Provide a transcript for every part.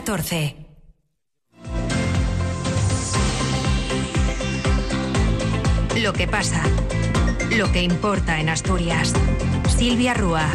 14. Lo que pasa. Lo que importa en Asturias. Silvia Rúa.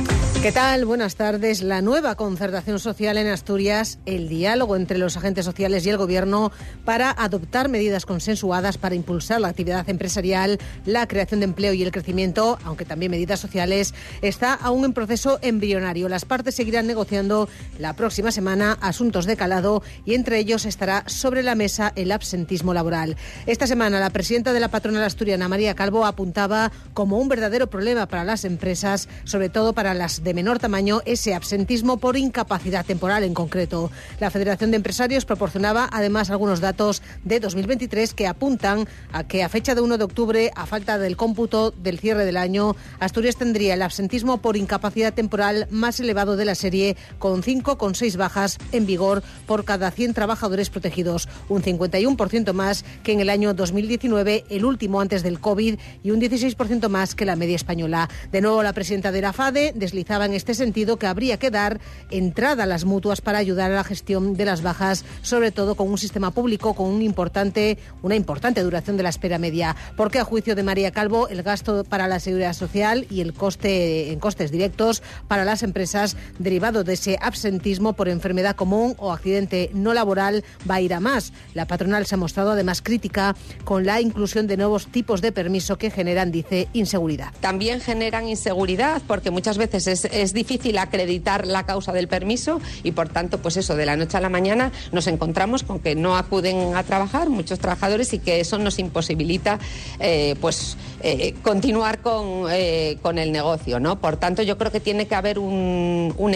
¿Qué tal? Buenas tardes. La nueva concertación social en Asturias, el diálogo entre los agentes sociales y el Gobierno para adoptar medidas consensuadas para impulsar la actividad empresarial, la creación de empleo y el crecimiento, aunque también medidas sociales, está aún en proceso embrionario. Las partes seguirán negociando la próxima semana asuntos de calado y entre ellos estará sobre la mesa el absentismo laboral. Esta semana la presidenta de la patronal asturiana, María Calvo, apuntaba como un verdadero problema para las empresas, sobre todo para las de menor tamaño ese absentismo por incapacidad temporal en concreto. La Federación de Empresarios proporcionaba además algunos datos de 2023 que apuntan a que a fecha de 1 de octubre, a falta del cómputo del cierre del año, Asturias tendría el absentismo por incapacidad temporal más elevado de la serie, con 5,6 bajas en vigor por cada 100 trabajadores protegidos, un 51% más que en el año 2019, el último antes del COVID, y un 16% más que la media española. De nuevo, la presidenta de la FADE deslizaba en este sentido que habría que dar entrada a las mutuas para ayudar a la gestión de las bajas, sobre todo con un sistema público con un importante, una importante duración de la espera media. Porque a juicio de María Calvo, el gasto para la seguridad social y el coste en costes directos para las empresas derivado de ese absentismo por enfermedad común o accidente no laboral va a ir a más. La patronal se ha mostrado además crítica con la inclusión de nuevos tipos de permiso que generan, dice, inseguridad. También generan inseguridad porque muchas veces es es difícil acreditar la causa del permiso y por tanto, pues eso, de la noche a la mañana nos encontramos con que no acuden a trabajar muchos trabajadores y que eso nos imposibilita eh, pues eh, continuar con, eh, con, el negocio, ¿no? Por tanto, yo creo que tiene que haber un, un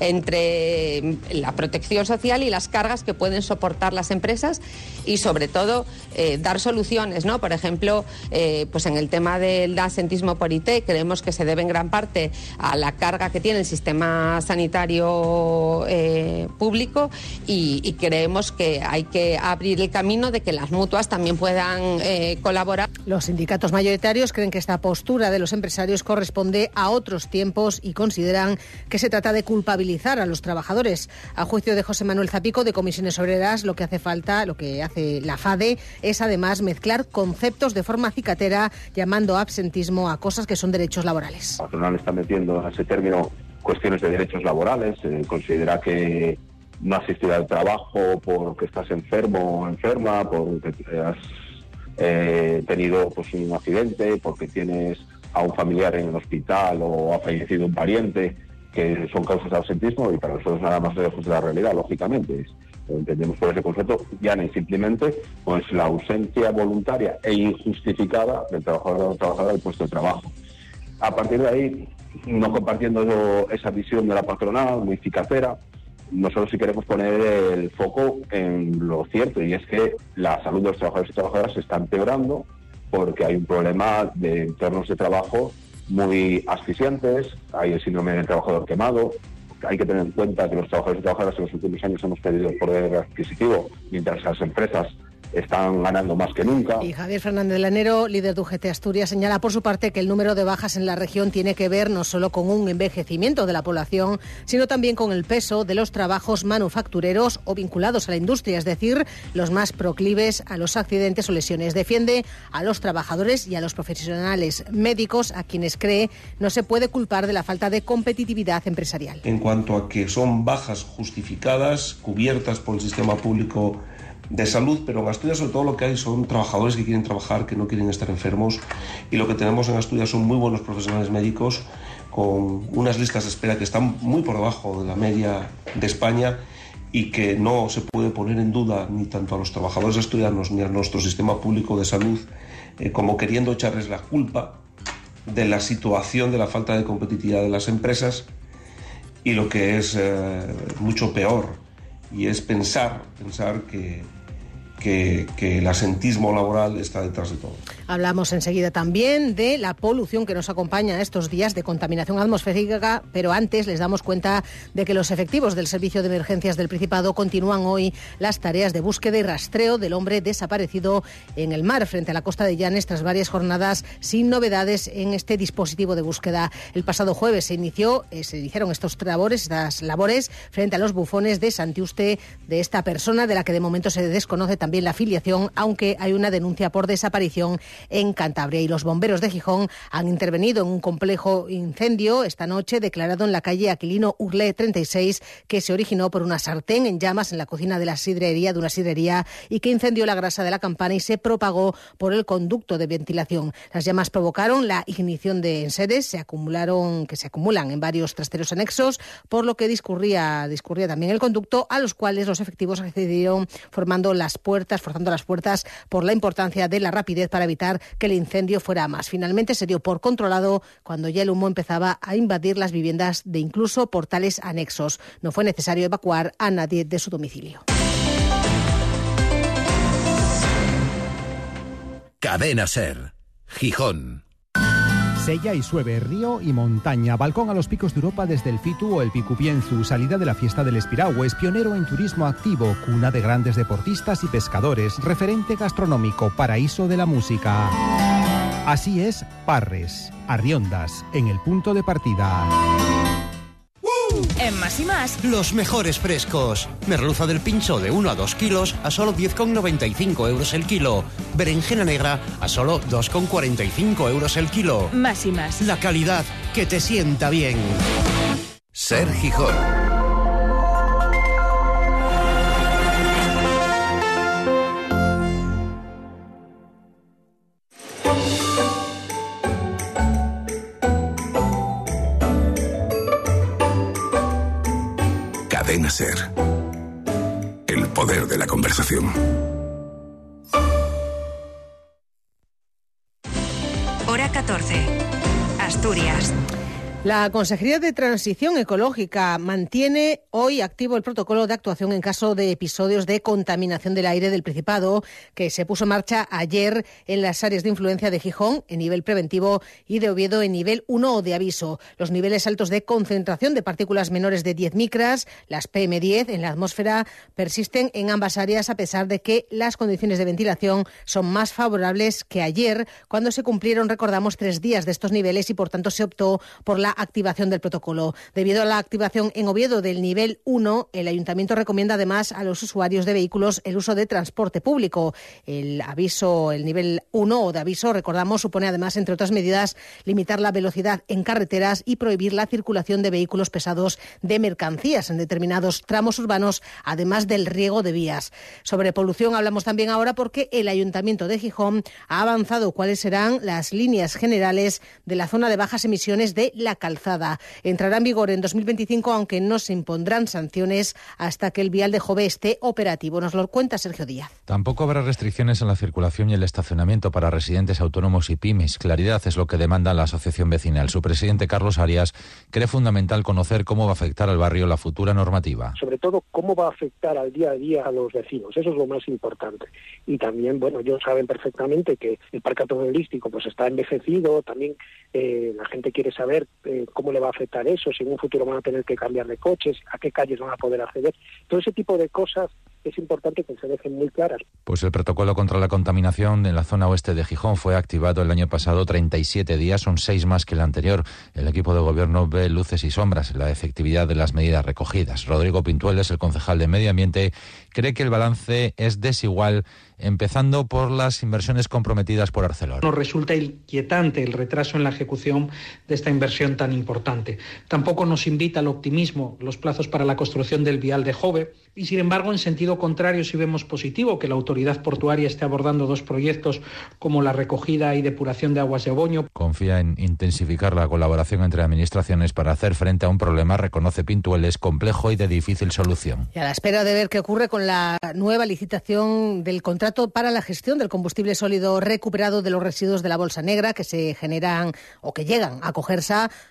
entre la protección social y las cargas que pueden soportar las empresas y sobre todo dar soluciones, ¿no? Por ejemplo, pues en el tema del asentismo por IT creemos que se debe en gran parte a la carga que tiene el sistema sanitario eh, público y, creemos que hay que abrir el camino de que las mutuas también puedan eh, colaborar. Los sindicatos mayoritarios creen que esta postura de los empresarios corresponde a otros tiempos y consideran que se trata de culpabilizar a los trabajadores. A juicio de José Manuel Zapico de Comisiones Obreras, lo que hace falta, lo que hace la FADE, es además mezclar conceptos de forma cicatera, llamando absentismo a cosas que son derechos laborales. La está metiendo ese término cuestiones de derechos laborales, eh, considera que no asistir al trabajo porque estás enfermo o enferma, porque has eh, tenido pues, un accidente, porque tienes a un familiar en el hospital o ha fallecido un pariente, que son causas de absentismo y para nosotros nada más lejos de la realidad, lógicamente. entendemos por ese concepto, ya ni simplemente pues la ausencia voluntaria e injustificada del trabajador o trabajadora del puesto de trabajo. A partir de ahí, no compartiendo esa visión de la patronal muy cicacera, nosotros sí queremos poner el foco en lo cierto y es que la salud de los trabajadores y trabajadoras se está empeorando porque hay un problema de entornos de trabajo muy asfixiantes, hay el síndrome del trabajador quemado, hay que tener en cuenta que los trabajadores y trabajadoras en los últimos años hemos perdido el poder adquisitivo, mientras las empresas están ganando más que nunca. Y Javier Fernández Lanero, líder de UGT Asturias, señala por su parte que el número de bajas en la región tiene que ver no solo con un envejecimiento de la población, sino también con el peso de los trabajos manufactureros o vinculados a la industria, es decir, los más proclives a los accidentes o lesiones. Defiende a los trabajadores y a los profesionales médicos, a quienes cree no se puede culpar de la falta de competitividad empresarial. En cuanto a que son bajas justificadas, cubiertas por el sistema público de salud, pero en Asturias sobre todo lo que hay son trabajadores que quieren trabajar, que no quieren estar enfermos y lo que tenemos en Asturias son muy buenos profesionales médicos con unas listas de espera que están muy por debajo de la media de España y que no se puede poner en duda ni tanto a los trabajadores asturianos ni a nuestro sistema público de salud eh, como queriendo echarles la culpa de la situación de la falta de competitividad de las empresas y lo que es eh, mucho peor y es pensar, pensar que que, el asentismo laboral está detrás de todo. Hablamos enseguida también de la polución que nos acompaña estos días de contaminación atmosférica, pero antes les damos cuenta de que los efectivos del Servicio de Emergencias del Principado continúan hoy las tareas de búsqueda y rastreo del hombre desaparecido en el mar frente a la costa de Llanes tras varias jornadas sin novedades en este dispositivo de búsqueda. El pasado jueves se inició, eh, se iniciaron estos labores, estas labores frente a los bufones de Santiuste de esta persona de la que de momento se desconoce también la afiliación, aunque hay una denuncia por desaparición en Cantabria. Y los bomberos de Gijón han intervenido en un complejo incendio esta noche declarado en la calle Aquilino Urlé 36 que se originó por una sartén en llamas en la cocina de la sidrería, de una sidrería, y que incendió la grasa de la campana y se propagó por el conducto de ventilación. Las llamas provocaron la ignición de enseres, se acumularon, que se acumulan en varios trasteros anexos, por lo que discurría, discurría también el conducto, a los cuales los efectivos accedieron formando las puertas, forzando las puertas por la importancia de la rapidez para evitar que el incendio fuera más. Finalmente se dio por controlado cuando ya el humo empezaba a invadir las viviendas de incluso portales anexos. No fue necesario evacuar a nadie de su domicilio. Cadena Ser, Gijón. Sella y Sueve, río y montaña, balcón a los picos de Europa desde el Fitu o el Picupienzu, salida de la fiesta del es pionero en turismo activo, cuna de grandes deportistas y pescadores, referente gastronómico, paraíso de la música. Así es Parres, Arriondas, en el punto de partida. Más y más, los mejores frescos. Merluza del pincho de 1 a 2 kilos a solo 10,95 euros el kilo. Berenjena negra a solo 2,45 euros el kilo. Más y más. La calidad que te sienta bien. Ser Gijón. Hora 14. Asturias. La Consejería de Transición Ecológica mantiene hoy activo el protocolo de actuación en caso de episodios de contaminación del aire del Principado que se puso en marcha ayer en las áreas de influencia de Gijón en nivel preventivo y de Oviedo en nivel 1 de aviso. Los niveles altos de concentración de partículas menores de 10 micras, las PM10 en la atmósfera, persisten en ambas áreas a pesar de que las condiciones de ventilación son más favorables que ayer cuando se cumplieron, recordamos, tres días de estos niveles y por tanto se optó por la activación del protocolo. Debido a la activación en Oviedo del nivel 1, el ayuntamiento recomienda además a los usuarios de vehículos el uso de transporte público. El aviso, el nivel 1 o de aviso, recordamos, supone además, entre otras medidas, limitar la velocidad en carreteras y prohibir la circulación de vehículos pesados de mercancías en determinados tramos urbanos, además del riego de vías. Sobre polución hablamos también ahora porque el ayuntamiento de Gijón ha avanzado cuáles serán las líneas generales de la zona de bajas emisiones de la calzada. Entrará en vigor en 2025, aunque no se impondrán sanciones hasta que el vial de Jove esté operativo. Nos lo cuenta Sergio Díaz. Tampoco habrá restricciones en la circulación y el estacionamiento para residentes autónomos y pymes. Claridad es lo que demanda la asociación vecinal. Su presidente Carlos Arias cree fundamental conocer cómo va a afectar al barrio la futura normativa. Sobre todo, cómo va a afectar al día a día a los vecinos. Eso es lo más importante. Y también, bueno, ellos saben perfectamente que el parque automovilístico pues está envejecido. También eh, la gente quiere saber eh, cómo le va a afectar eso, si en un futuro van a tener que cambiar de coches, a qué calles van a poder acceder. Todo ese tipo de cosas es importante que se dejen muy claras. Pues el protocolo contra la contaminación en la zona oeste de Gijón fue activado el año pasado 37 días, son seis más que el anterior. El equipo de gobierno ve luces y sombras en la efectividad de las medidas recogidas. Rodrigo Pintueles, el concejal de Medio Ambiente, cree que el balance es desigual empezando por las inversiones comprometidas por Arcelor. Nos resulta inquietante el retraso en la ejecución de esta inversión tan importante. Tampoco nos invita al optimismo los plazos para la construcción del vial de Jove y, sin embargo, en sentido contrario, si vemos positivo que la autoridad portuaria esté abordando dos proyectos como la recogida y depuración de aguas de Oboño. Confía en intensificar la colaboración entre administraciones para hacer frente a un problema, reconoce Pintueles, complejo y de difícil solución. Y a la espera de ver qué ocurre con la nueva licitación del contrato para la gestión del combustible sólido recuperado de los residuos de la bolsa negra que se generan o que llegan a cogerse,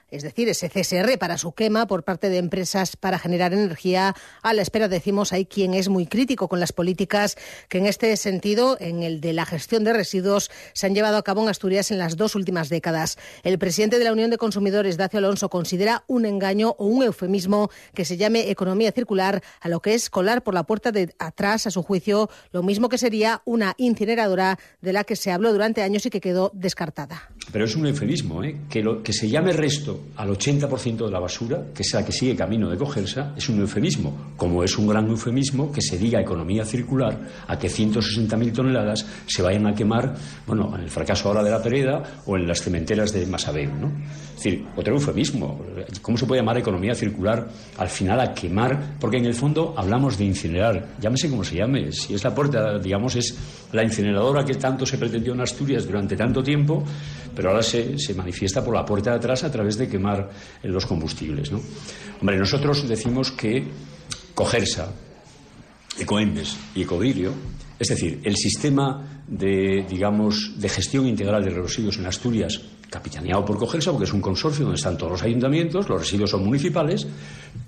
es decir, ese CSR para su quema por parte de empresas para generar energía. A la espera, decimos, hay quien es muy crítico con las políticas que en este sentido, en el de la gestión de residuos, se han llevado a cabo en Asturias en las dos últimas décadas. El presidente de la Unión de Consumidores, Dacio Alonso, considera un engaño o un eufemismo que se llame economía circular a lo que es colar por la puerta de atrás, a su juicio, lo mismo que sería una incineradora de la que se habló durante años y que quedó descartada. Pero es un eufemismo, ¿eh? que, lo, que se llame resto al 80% de la basura, que es la que sigue camino de cogerse, es un eufemismo, como es un gran eufemismo que se diga economía circular a que 160.000 toneladas se vayan a quemar, bueno, en el fracaso ahora de la Pereda o en las cementeras de Masabeu, ¿no? Es decir, otro eufemismo. ¿Cómo se puede llamar economía circular al final a quemar? Porque en el fondo hablamos de incinerar, llámese como se llame, si es la puerta, digamos, es la incineradora que tanto se pretendió en Asturias durante tanto tiempo, pero ahora se, se manifiesta por la puerta de atrás a través de quemar los combustibles, ¿no? Hombre, nosotros decimos que Cogersa, Ecoembes y Ecovirio, es decir, el sistema de, digamos, de gestión integral de residuos en Asturias, capitaneado por Cogersa, porque es un consorcio donde están todos los ayuntamientos, los residuos son municipales,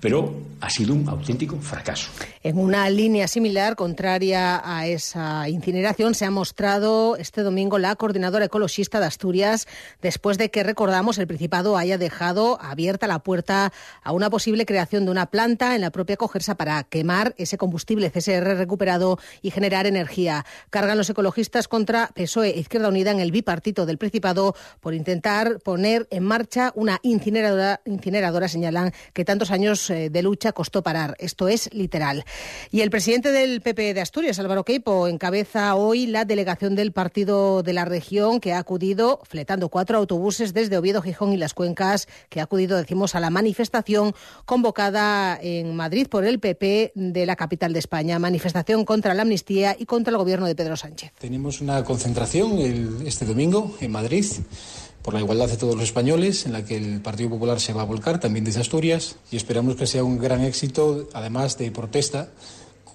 pero ha sido un auténtico fracaso. En una línea similar, contraria a esa incineración, se ha mostrado este domingo la coordinadora ecologista de Asturias, después de que, recordamos, el Principado haya dejado abierta la puerta a una posible creación de una planta en la propia Cogersa para quemar ese combustible CSR recuperado y generar energía. Cargan los ecologistas contra PSOE e Izquierda Unida en el bipartito del Principado por intentar poner en marcha una incineradora, incineradora señalan que tantos años eh, de lucha costó parar. Esto es literal. Y el presidente del PP de Asturias, Álvaro Queipo, encabeza hoy la delegación del partido de la región que ha acudido, fletando cuatro autobuses desde Oviedo, Gijón y las Cuencas, que ha acudido, decimos, a la manifestación convocada en Madrid por el PP de la capital de España. Manifestación contra la amnistía y contra el gobierno de Pedro Sánchez. Una concentración este domingo en Madrid por la igualdad de todos los españoles, en la que el Partido Popular se va a volcar, también desde Asturias, y esperamos que sea un gran éxito, además de protesta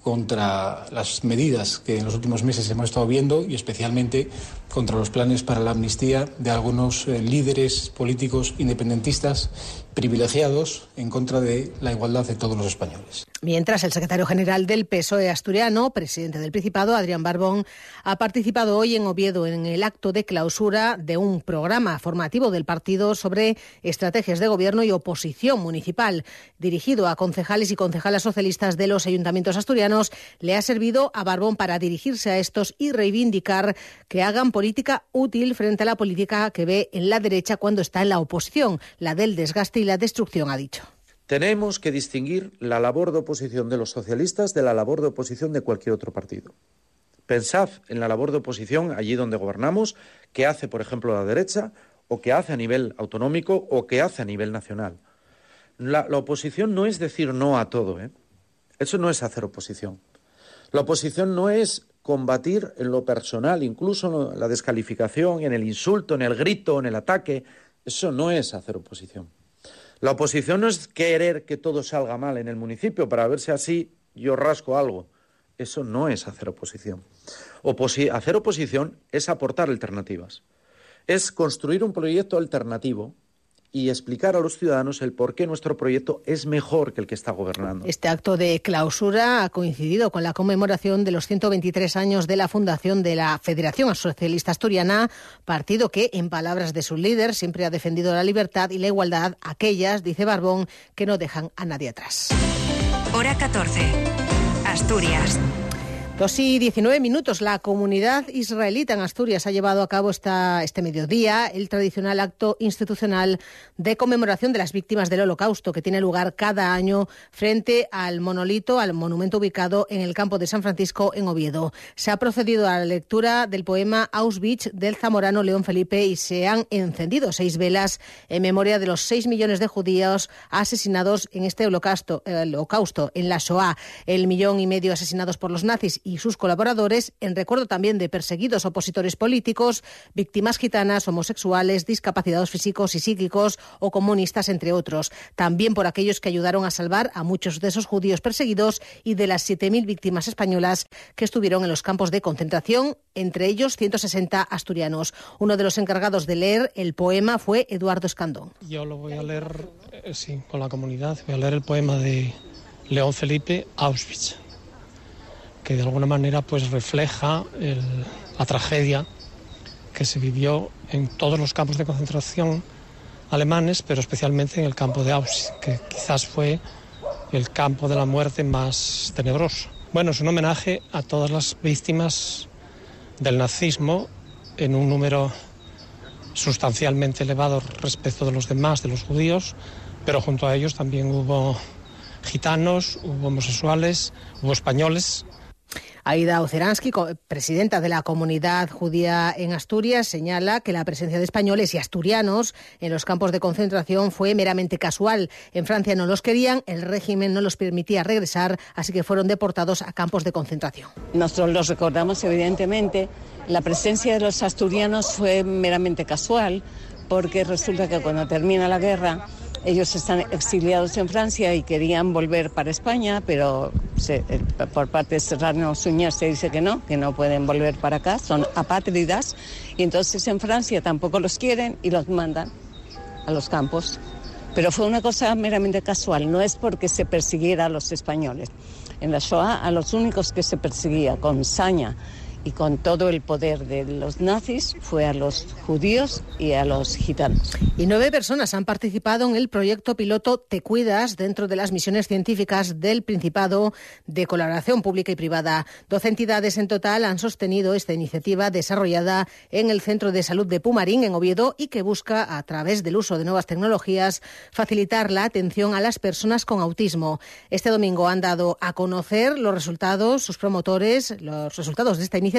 contra las medidas que en los últimos meses hemos estado viendo y especialmente contra los planes para la amnistía de algunos eh, líderes políticos independentistas privilegiados en contra de la igualdad de todos los españoles. Mientras el secretario general del PSOE asturiano, presidente del Principado, Adrián Barbón, ha participado hoy en Oviedo en el acto de clausura de un programa formativo del partido sobre estrategias de gobierno y oposición municipal, dirigido a concejales y concejalas socialistas de los ayuntamientos asturianos. Le ha servido a Barbón para dirigirse a estos y reivindicar que hagan política útil frente a la política que ve en la derecha cuando está en la oposición, la del desgaste y la destrucción, ha dicho. Tenemos que distinguir la labor de oposición de los socialistas de la labor de oposición de cualquier otro partido. Pensad en la labor de oposición allí donde gobernamos, que hace, por ejemplo, la derecha, o que hace a nivel autonómico, o que hace a nivel nacional. La, la oposición no es decir no a todo, ¿eh? Eso no es hacer oposición. La oposición no es combatir en lo personal, incluso en la descalificación, en el insulto, en el grito, en el ataque. Eso no es hacer oposición. La oposición no es querer que todo salga mal en el municipio para ver si así yo rasco algo. Eso no es hacer oposición. hacer oposición es aportar alternativas. Es construir un proyecto alternativo y explicar a los ciudadanos el por qué nuestro proyecto es mejor que el que está gobernando. Este acto de clausura ha coincidido con la conmemoración de los 123 años de la fundación de la Federación Socialista Asturiana, partido que, en palabras de su líder, siempre ha defendido la libertad y la igualdad, aquellas, dice Barbón, que no dejan a nadie atrás. Hora 14. Asturias. Dos y diecinueve minutos. La comunidad israelita en Asturias ha llevado a cabo esta, este mediodía el tradicional acto institucional de conmemoración de las víctimas del Holocausto que tiene lugar cada año frente al monolito, al monumento ubicado en el campo de San Francisco en Oviedo. Se ha procedido a la lectura del poema Auschwitz del zamorano León Felipe y se han encendido seis velas en memoria de los seis millones de judíos asesinados en este holocausto, el holocausto en la Shoah, el millón y medio asesinados por los nazis y sus colaboradores, en recuerdo también de perseguidos opositores políticos, víctimas gitanas, homosexuales, discapacitados físicos y psíquicos o comunistas, entre otros. También por aquellos que ayudaron a salvar a muchos de esos judíos perseguidos y de las 7.000 víctimas españolas que estuvieron en los campos de concentración, entre ellos 160 asturianos. Uno de los encargados de leer el poema fue Eduardo Escandón. Yo lo voy a leer, eh, sí, con la comunidad. Voy a leer el poema de León Felipe, Auschwitz, que de alguna manera pues refleja la tragedia que se vivió en todos los campos de concentración alemanes, pero especialmente en el campo de Auschwitz, que quizás fue el campo de la muerte más tenebroso. Bueno, es un homenaje a todas las víctimas del nazismo en un número sustancialmente elevado respecto de los demás, de los judíos, pero junto a ellos también hubo gitanos, hubo homosexuales, hubo españoles, Aida Oceransky, presidenta de la comunidad judía en Asturias, señala que la presencia de españoles y asturianos en los campos de concentración fue meramente casual. En Francia no los querían, el régimen no los permitía regresar, así que fueron deportados a campos de concentración. Nosotros los recordamos, evidentemente. La presencia de los asturianos fue meramente casual, porque resulta que cuando termina la guerra, ellos están exiliados en Francia y querían volver para España, pero por parte de Serrano Suñer se dice que no, que no pueden volver para acá, son apátridas. Y entonces en Francia tampoco los quieren y los mandan a los campos. Pero fue una cosa meramente casual, no es porque se persiguiera a los españoles. En la Shoah a los únicos que se perseguía con saña y con todo el poder de los nazis fue a los judíos y a los gitanos. Y nueve personas han participado en el proyecto piloto Te Cuidas dentro de las misiones científicas del Principado de colaboración pública y privada. Doce entidades en total han sostenido esta iniciativa desarrollada en el Centro de Salud de Pumarín, en Oviedo, y que busca, a través del uso de nuevas tecnologías, facilitar la atención a las personas con autismo. Este domingo han dado a conocer los resultados, sus promotores, los resultados de esta iniciativa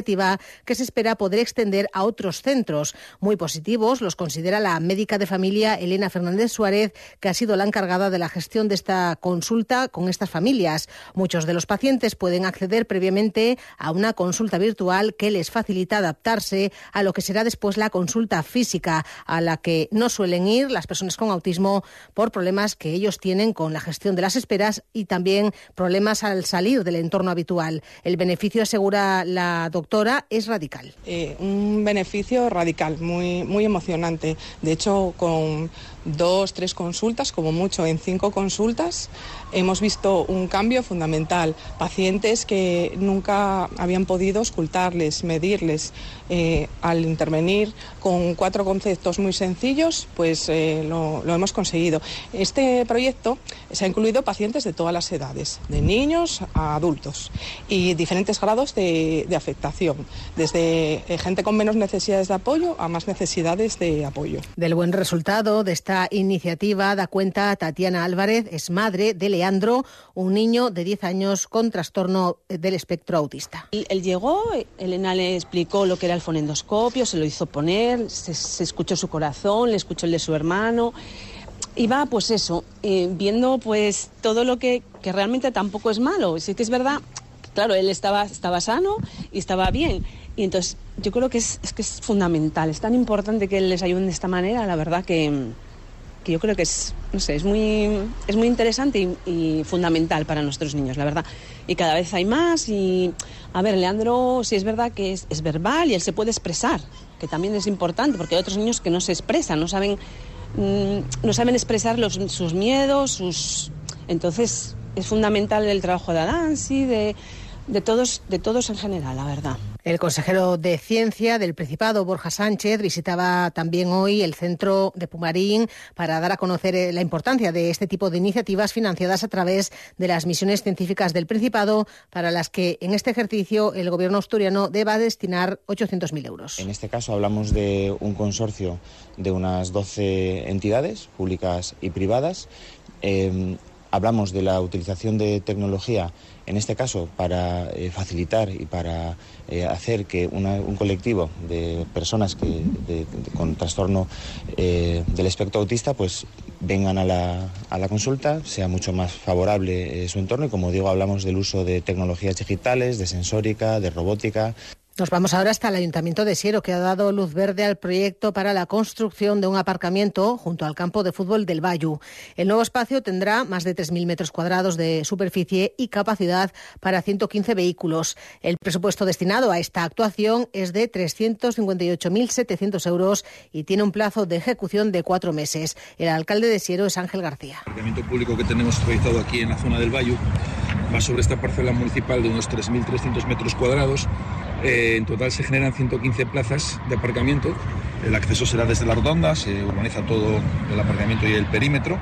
que se espera poder extender a otros centros. Muy positivos los considera la médica de familia Elena Fernández Suárez, que ha sido la encargada de la gestión de esta consulta con estas familias. Muchos de los pacientes pueden acceder previamente a una consulta virtual que les facilita adaptarse a lo que será después la consulta física, a la que no suelen ir las personas con autismo por problemas que ellos tienen con la gestión de las esperas y también problemas al salir del entorno habitual. El beneficio, asegura la doctora, doctora es radical. Eh, un beneficio radical, muy, muy emocionante. De hecho, con dos, tres consultas, como mucho en cinco consultas, hemos visto un cambio fundamental. Pacientes que nunca habían podido ocultarles, medirles. Eh, al intervenir con cuatro conceptos muy sencillos, pues eh, lo, hemos conseguido. Este proyecto se ha incluido pacientes de todas las edades, de niños a adultos, y diferentes grados de, de afectación, desde eh, gente con menos necesidades de apoyo a más necesidades de apoyo. Del buen resultado de esta iniciativa da cuenta Tatiana Álvarez, es madre de Leandro, un niño de 10 años con trastorno del espectro autista. Él llegó, Elena le explicó lo que era el fonendoscopio, se lo hizo poner, se, escuchó su corazón, le escuchó el de su hermano. Y va, pues eso, eh, viendo pues todo lo que, que realmente tampoco es malo. Sí que es verdad, claro, él estaba, estaba sano y estaba bien. Y entonces yo creo que es, es, que es fundamental, es tan importante que les ayuden de esta manera, la verdad que, que yo creo que es, no sé, es muy, es muy interesante y, fundamental para nuestros niños, la verdad. Y cada vez hay más y, a ver, Leandro, sí es verdad que es, es verbal y él se puede expresar, que también es importante, porque hay otros niños que no se expresan, no saben, mm, no saben expresar los, sus miedos, sus... Entonces, es fundamental el trabajo de Adansi, de, de, todos, de todos en general, la verdad. El consejero de Ciencia del Principado, Borja Sánchez, visitaba también hoy el centro de Pumarín para dar a conocer eh, la importancia de este tipo de iniciativas financiadas a través de las misiones científicas del Principado, para las que en este ejercicio el gobierno asturiano deba destinar 800.000 euros. En este caso hablamos de un consorcio de unas 12 entidades públicas y privadas. Eh, hablamos de la utilización de tecnología en este caso para eh, facilitar y para eh, hacer que un colectivo de personas que, con trastorno eh, del espectro autista pues vengan a la, a la consulta, sea mucho más favorable su entorno y como digo hablamos del uso de tecnologías digitales, de sensórica, de robótica. Nos vamos ahora hasta el Ayuntamiento de Siero, que ha dado luz verde al proyecto para la construcción de un aparcamiento junto al campo de fútbol del Bayu. El nuevo espacio tendrá más de 3.000 metros cuadrados de superficie y capacidad para 115 vehículos. El presupuesto destinado a esta actuación es de 358.700 euros y tiene un plazo de ejecución de cuatro meses. El alcalde de Siero es Ángel García. El aparcamiento público que tenemos realizado aquí en la zona del Bayu va sobre esta parcela municipal de unos 3.300 metros cuadrados eh, en total se generan 115 plazas de aparcamiento. El acceso será desde la redonda, se urbaniza todo el aparcamiento y el perímetro.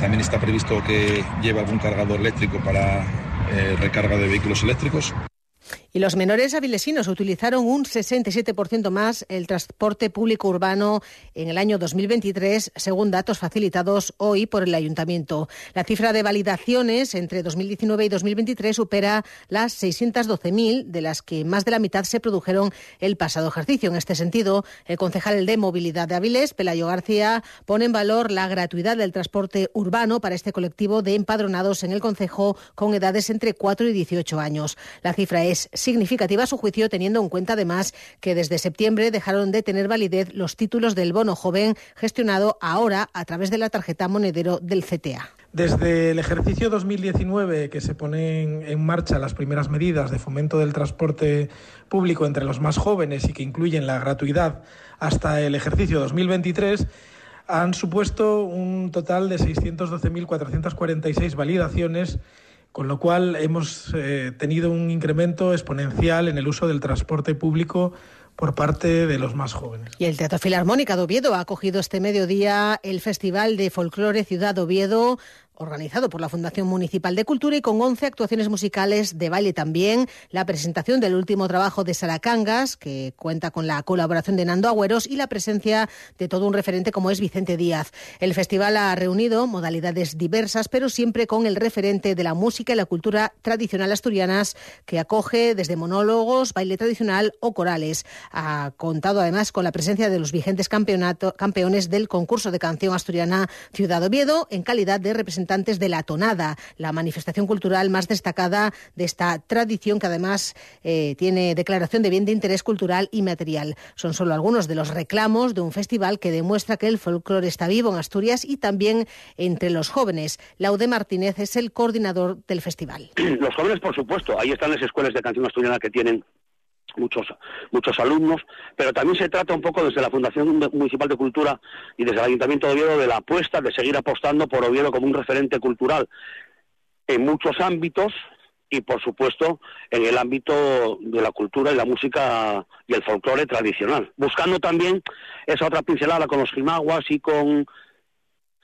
También está previsto que lleve algún cargador eléctrico para eh, recarga de vehículos eléctricos. Y los menores avilesinos utilizaron un 67% más el transporte público urbano en el año 2023, según datos facilitados hoy por el Ayuntamiento. La cifra de validaciones entre 2019 y 2023 supera las 612.000, de las que más de la mitad se produjeron el pasado ejercicio. En este sentido, el concejal de Movilidad de Avilés, Pelayo García, pone en valor la gratuidad del transporte urbano para este colectivo de empadronados en el concejo con edades entre 4 y 18 años. La cifra es significativa su juicio, teniendo en cuenta además que desde septiembre dejaron de tener validez los títulos del bono joven gestionado ahora a través de la tarjeta monedero del CTA. Desde el ejercicio 2019, que se ponen en marcha las primeras medidas de fomento del transporte público entre los más jóvenes y que incluyen la gratuidad, hasta el ejercicio 2023, han supuesto un total de 612.446 validaciones con lo cual hemos eh, tenido un incremento exponencial en el uso del transporte público por parte de los más jóvenes. Y el Teatro Filarmónica de Oviedo ha acogido este mediodía el Festival de Folclore Ciudad Oviedo organizado por la Fundación Municipal de Cultura y con 11 actuaciones musicales de baile también, la presentación del último trabajo de Saracangas, que cuenta con la colaboración de Nando Agüeros y la presencia de todo un referente como es Vicente Díaz. El festival ha reunido modalidades diversas, pero siempre con el referente de la música y la cultura tradicional asturianas, que acoge desde monólogos, baile tradicional o corales. Ha contado además con la presencia de los vigentes campeones del concurso de canción asturiana Ciudad Oviedo en calidad de representante de la tonada, la manifestación cultural más destacada de esta tradición que además eh, tiene declaración de bien de interés cultural y material. Son solo algunos de los reclamos de un festival que demuestra que el folclore está vivo en Asturias y también entre los jóvenes. Laude Martínez es el coordinador del festival. Los jóvenes, por supuesto, ahí están las escuelas de canción asturiana que tienen muchos muchos alumnos, pero también se trata un poco desde la Fundación Municipal de Cultura y desde el Ayuntamiento de Oviedo de la apuesta de seguir apostando por Oviedo como un referente cultural en muchos ámbitos y por supuesto en el ámbito de la cultura y la música y el folclore tradicional, buscando también esa otra pincelada con los jimaguas y con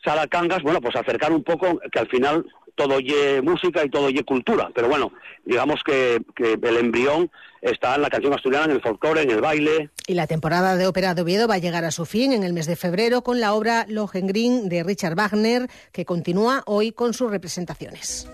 Salacangas, bueno, pues acercar un poco que al final todo oye música y todo oye cultura, pero bueno, digamos que, que, el embrión está en la canción asturiana, en el folclore, en el baile. Y la temporada de ópera de Oviedo va a llegar a su fin en el mes de febrero con la obra Lohengrin de Richard Wagner, que continúa hoy con sus representaciones.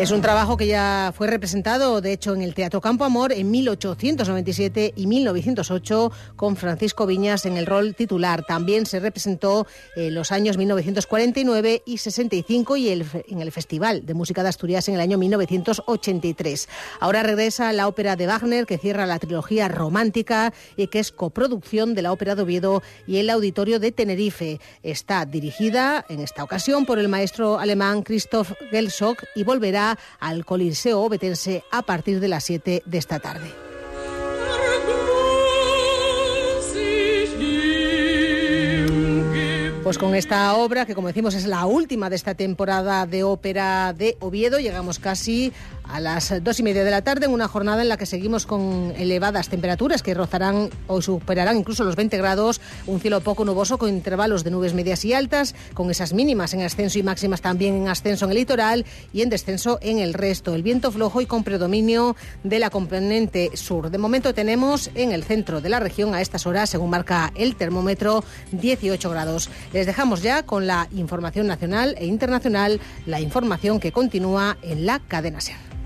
Es un trabajo que ya fue representado, de hecho, en el Teatro Campo Amor en 1897 y 1908 con Francisco Viñas en el rol titular. También se representó en los años 1949 y 65 y en el Festival de Música de Asturias en el año 1983. Ahora regresa la ópera de Wagner que cierra la trilogía romántica y que es coproducción de la Ópera de Oviedo y el Auditorio de Tenerife. Está dirigida en esta ocasión por el maestro alemán Christoph Gelsock y volverá al Coliseo Obetense a partir de las 7 de esta tarde. Pues con esta obra, que como decimos es la última de esta temporada de ópera de Oviedo, llegamos casi a las dos y media de la tarde en una jornada en la que seguimos con elevadas temperaturas que rozarán o superarán incluso los 20 grados, un cielo poco nuboso con intervalos de nubes medias y altas, con esas mínimas en ascenso y máximas también en ascenso en el litoral y en descenso en el resto. El viento flojo y con predominio de la componente sur. De momento tenemos en el centro de la región a estas horas, según marca el termómetro, 18 grados. Les dejamos ya con la información nacional e internacional, la información que continúa en la cadena SER.